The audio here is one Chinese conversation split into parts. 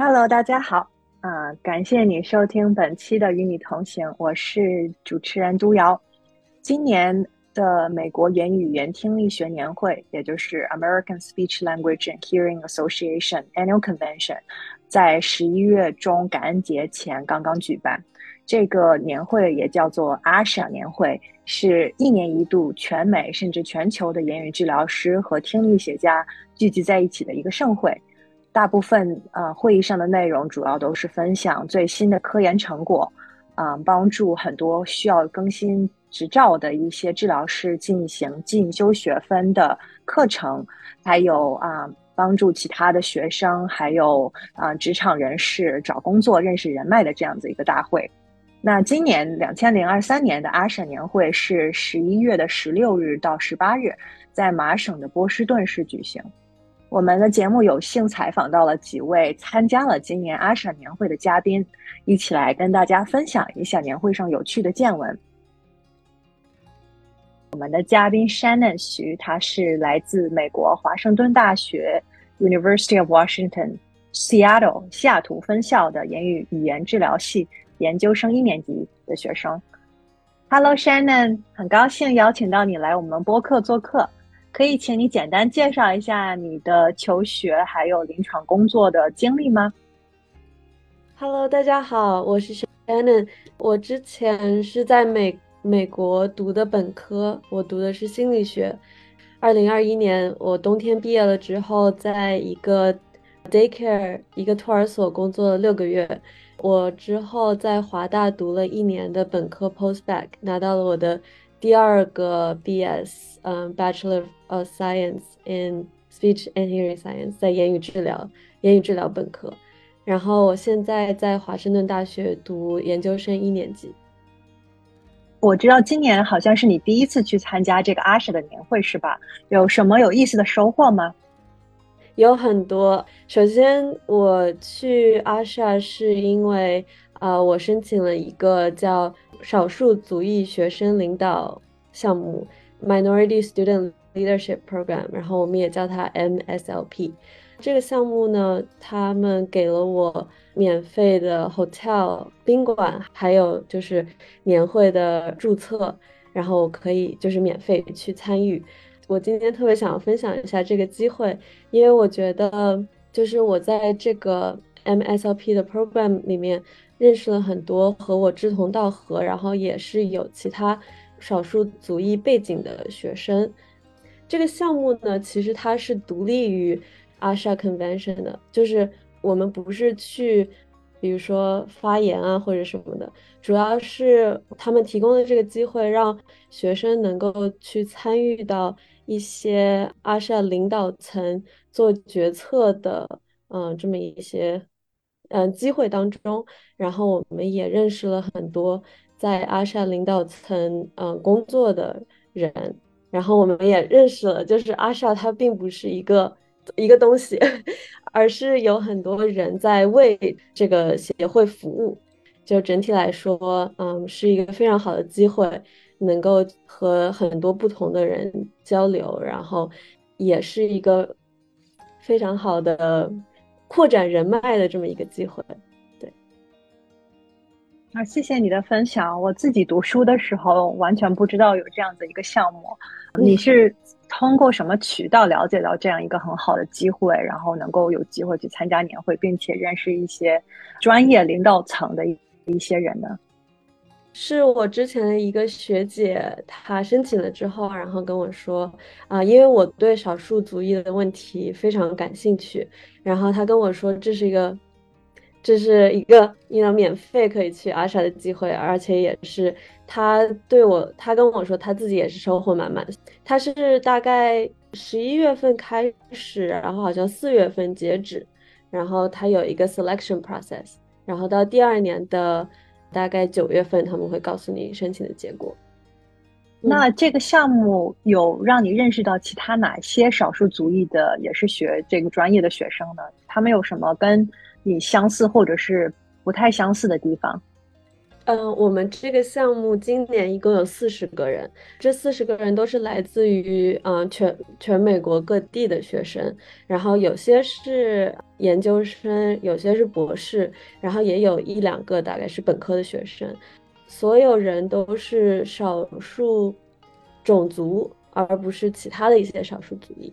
Hello，大家好，啊，感谢你收听本期的《与你同行》，我是主持人朱瑶。今年的美国言语语言听力学年会，也就是 American Speech Language and Hearing Association Annual Convention，在十一月中感恩节前刚刚举办。这个年会也叫做 ASHA 年会，是一年一度全美甚至全球的言语治疗师和听力学家聚集在一起的一个盛会。大部分呃会议上的内容主要都是分享最新的科研成果，啊，帮助很多需要更新执照的一些治疗师进行进修学分的课程，还有啊帮助其他的学生，还有啊职场人士找工作认识人脉的这样子一个大会。那今年两千零二三年的阿省年会是十一月的十六日到十八日，在麻省的波士顿市举行。我们的节目有幸采访到了几位参加了今年阿舍年会的嘉宾，一起来跟大家分享一下年会上有趣的见闻。我们的嘉宾 Shannon 徐，他是来自美国华盛顿大学 University of Washington Seattle 西雅图分校的言语语言治疗系研究生一年级的学生。Hello Shannon，很高兴邀请到你来我们播客做客。可以请你简单介绍一下你的求学还有临床工作的经历吗？Hello，大家好，我是 Shannon。我之前是在美美国读的本科，我读的是心理学。二零二一年我冬天毕业了之后，在一个 daycare 一个托儿所工作了六个月。我之后在华大读了一年的本科 postback，拿到了我的第二个 BS，嗯，Bachelor。of，Science in Speech and Hearing Science，在言语治疗，言语治疗本科。然后我现在在华盛顿大学读研究生一年级。我知道今年好像是你第一次去参加这个阿舍的年会，是吧？有什么有意思的收获吗？有很多。首先，我去阿舍是因为啊，我申请了一个叫少数族裔学生领导项目 （Minority Student）。Leadership Program，然后我们也叫它 MSLP。这个项目呢，他们给了我免费的 hotel 宾馆，还有就是年会的注册，然后我可以就是免费去参与。我今天特别想要分享一下这个机会，因为我觉得就是我在这个 MSLP 的 program 里面认识了很多和我志同道合，然后也是有其他少数族裔背景的学生。这个项目呢，其实它是独立于 ASHA Convention 的，就是我们不是去，比如说发言啊或者什么的，主要是他们提供的这个机会，让学生能够去参与到一些 ASHA 领导层做决策的，嗯，这么一些，嗯，机会当中，然后我们也认识了很多在 ASHA 领导层，嗯，工作的人。然后我们也认识了，就是阿少他并不是一个一个东西，而是有很多人在为这个协会服务。就整体来说，嗯，是一个非常好的机会，能够和很多不同的人交流，然后也是一个非常好的扩展人脉的这么一个机会。对啊，谢谢你的分享。我自己读书的时候完全不知道有这样的一个项目。你是通过什么渠道了解到这样一个很好的机会，然后能够有机会去参加年会，并且认识一些专业领导层的一一些人呢？是我之前的一个学姐，她申请了之后，然后跟我说啊，因为我对少数族裔的问题非常感兴趣，然后她跟我说这是一个。这是一个你能免费可以去阿莎的机会，而且也是他对我，他跟我说他自己也是收获满满。他是大概十一月份开始，然后好像四月份截止，然后他有一个 selection process，然后到第二年的大概九月份他们会告诉你申请的结果。那这个项目有让你认识到其他哪些少数族裔的也是学这个专业的学生呢？他们有什么跟你相似或者是不太相似的地方？嗯，我们这个项目今年一共有四十个人，这四十个人都是来自于嗯全全美国各地的学生，然后有些是研究生，有些是博士，然后也有一两个大概是本科的学生。所有人都是少数种族，而不是其他的一些少数族裔。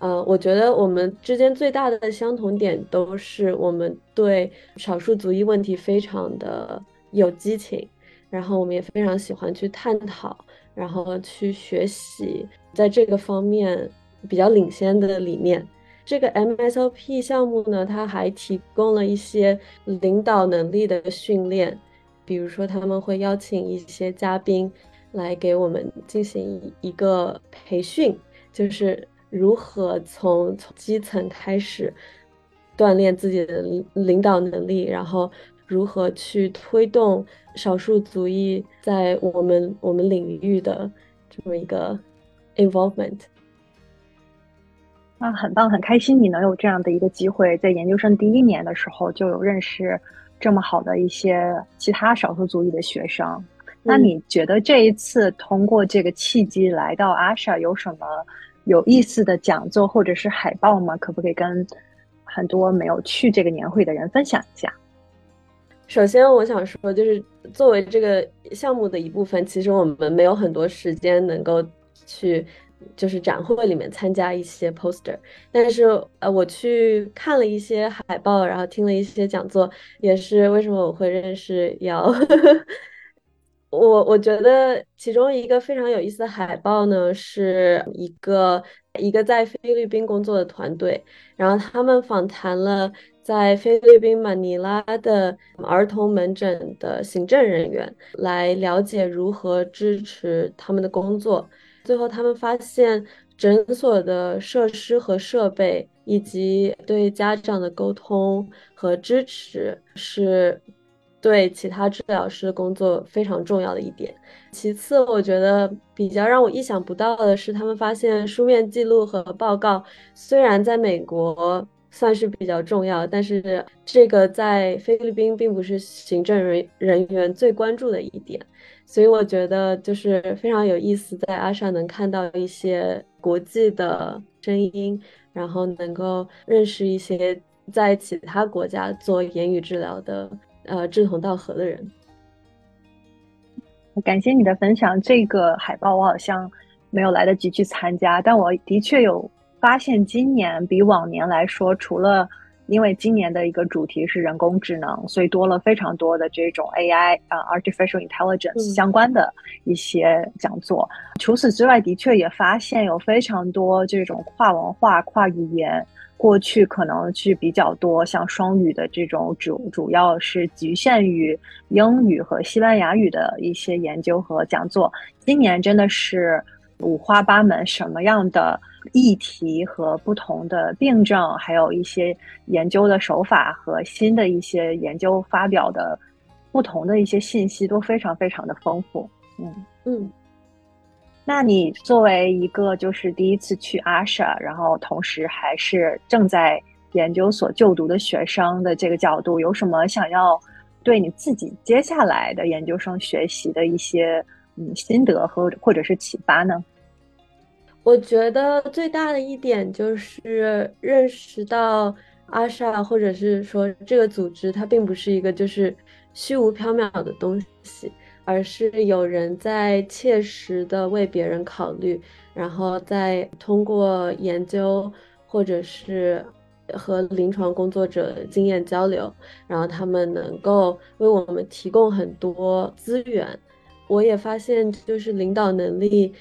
呃，我觉得我们之间最大的相同点都是我们对少数族裔问题非常的有激情，然后我们也非常喜欢去探讨，然后去学习在这个方面比较领先的理念。这个 MSOP 项目呢，它还提供了一些领导能力的训练。比如说，他们会邀请一些嘉宾来给我们进行一个培训，就是如何从基层开始锻炼自己的领导能力，然后如何去推动少数族裔在我们我们领域的这么一个 involvement。那，很棒，很开心你能有这样的一个机会，在研究生第一年的时候就有认识。这么好的一些其他少数族裔的学生，那你觉得这一次通过这个契机来到阿莎有什么有意思的讲座或者是海报吗？可不可以跟很多没有去这个年会的人分享一下？首先，我想说，就是作为这个项目的一部分，其实我们没有很多时间能够去。就是展会里面参加一些 poster，但是呃，我去看了一些海报，然后听了一些讲座，也是为什么我会认识姚。我我觉得其中一个非常有意思的海报呢，是一个一个在菲律宾工作的团队，然后他们访谈了在菲律宾马尼拉的儿童门诊的行政人员，来了解如何支持他们的工作。最后，他们发现诊所的设施和设备，以及对家长的沟通和支持，是对其他治疗师工作非常重要的一点。其次，我觉得比较让我意想不到的是，他们发现书面记录和报告虽然在美国算是比较重要，但是这个在菲律宾并不是行政人人员最关注的一点。所以我觉得就是非常有意思，在阿莎能看到一些国际的声音，然后能够认识一些在其他国家做言语治疗的呃志同道合的人。感谢你的分享。这个海报我好像没有来得及去参加，但我的确有发现，今年比往年来说，除了因为今年的一个主题是人工智能，所以多了非常多的这种 AI 啊，artificial intelligence 相关的一些讲座。除此之外，的确也发现有非常多这种跨文化、跨语言，过去可能是比较多像双语的这种主，主要是局限于英语和西班牙语的一些研究和讲座。今年真的是五花八门，什么样的？议题和不同的病症，还有一些研究的手法和新的一些研究发表的不同的一些信息都非常非常的丰富。嗯嗯，那你作为一个就是第一次去阿舍，然后同时还是正在研究所就读的学生的这个角度，有什么想要对你自己接下来的研究生学习的一些嗯心得和或者是启发呢？我觉得最大的一点就是认识到阿萨，或者是说这个组织，它并不是一个就是虚无缥缈的东西，而是有人在切实的为别人考虑，然后再通过研究或者是和临床工作者经验交流，然后他们能够为我们提供很多资源。我也发现，就是领导能力。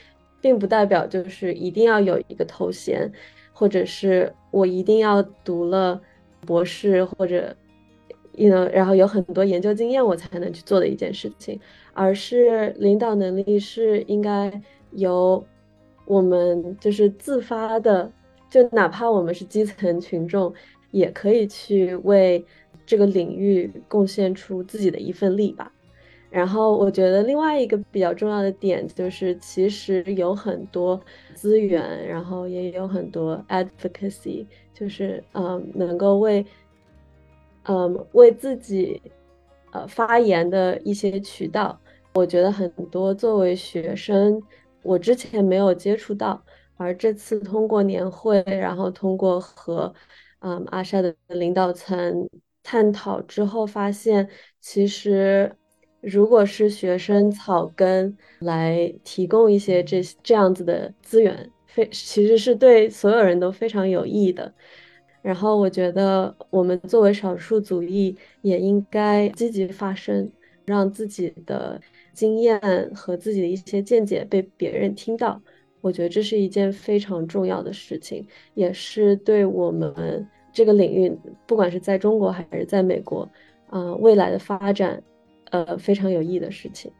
并不代表就是一定要有一个头衔，或者是我一定要读了博士或者呃然后有很多研究经验我才能去做的一件事情，而是领导能力是应该由我们就是自发的，就哪怕我们是基层群众，也可以去为这个领域贡献出自己的一份力吧。然后我觉得另外一个比较重要的点就是，其实有很多资源，然后也有很多 advocacy，就是嗯，能够为嗯为自己呃发言的一些渠道。我觉得很多作为学生，我之前没有接触到，而这次通过年会，然后通过和嗯阿莎的领导层探讨之后，发现其实。如果是学生草根来提供一些这这样子的资源，非其实是对所有人都非常有益的。然后我觉得我们作为少数族裔也应该积极发声，让自己的经验和自己的一些见解被别人听到。我觉得这是一件非常重要的事情，也是对我们这个领域，不管是在中国还是在美国，啊，未来的发展。呃，非常有益的事情，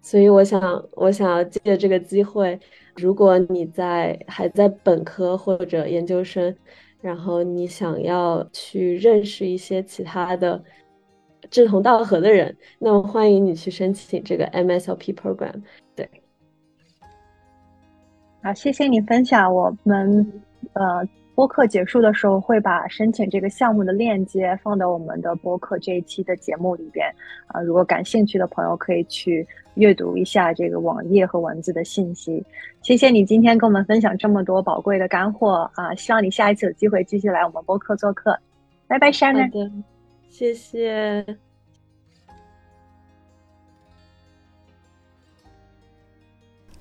所以我想，我想要借这个机会，如果你在还在本科或者研究生，然后你想要去认识一些其他的志同道合的人，那么欢迎你去申请这个 MSLP program。对，好，谢谢你分享，我们呃。播客结束的时候会把申请这个项目的链接放到我们的播客这一期的节目里边啊，如果感兴趣的朋友可以去阅读一下这个网页和文字的信息。谢谢你今天跟我们分享这么多宝贵的干货啊！希望你下一次有机会继续来我们播客做客。拜拜，Shannon。好的，谢谢。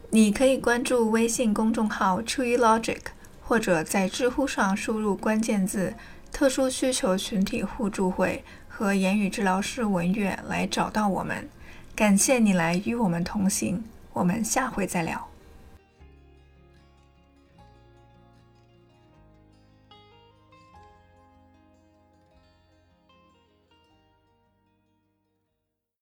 你可以关注微信公众号 True Logic。或者在知乎上输入关键字“特殊需求群体互助会”和言语治疗师文月来找到我们。感谢你来与我们同行，我们下回再聊。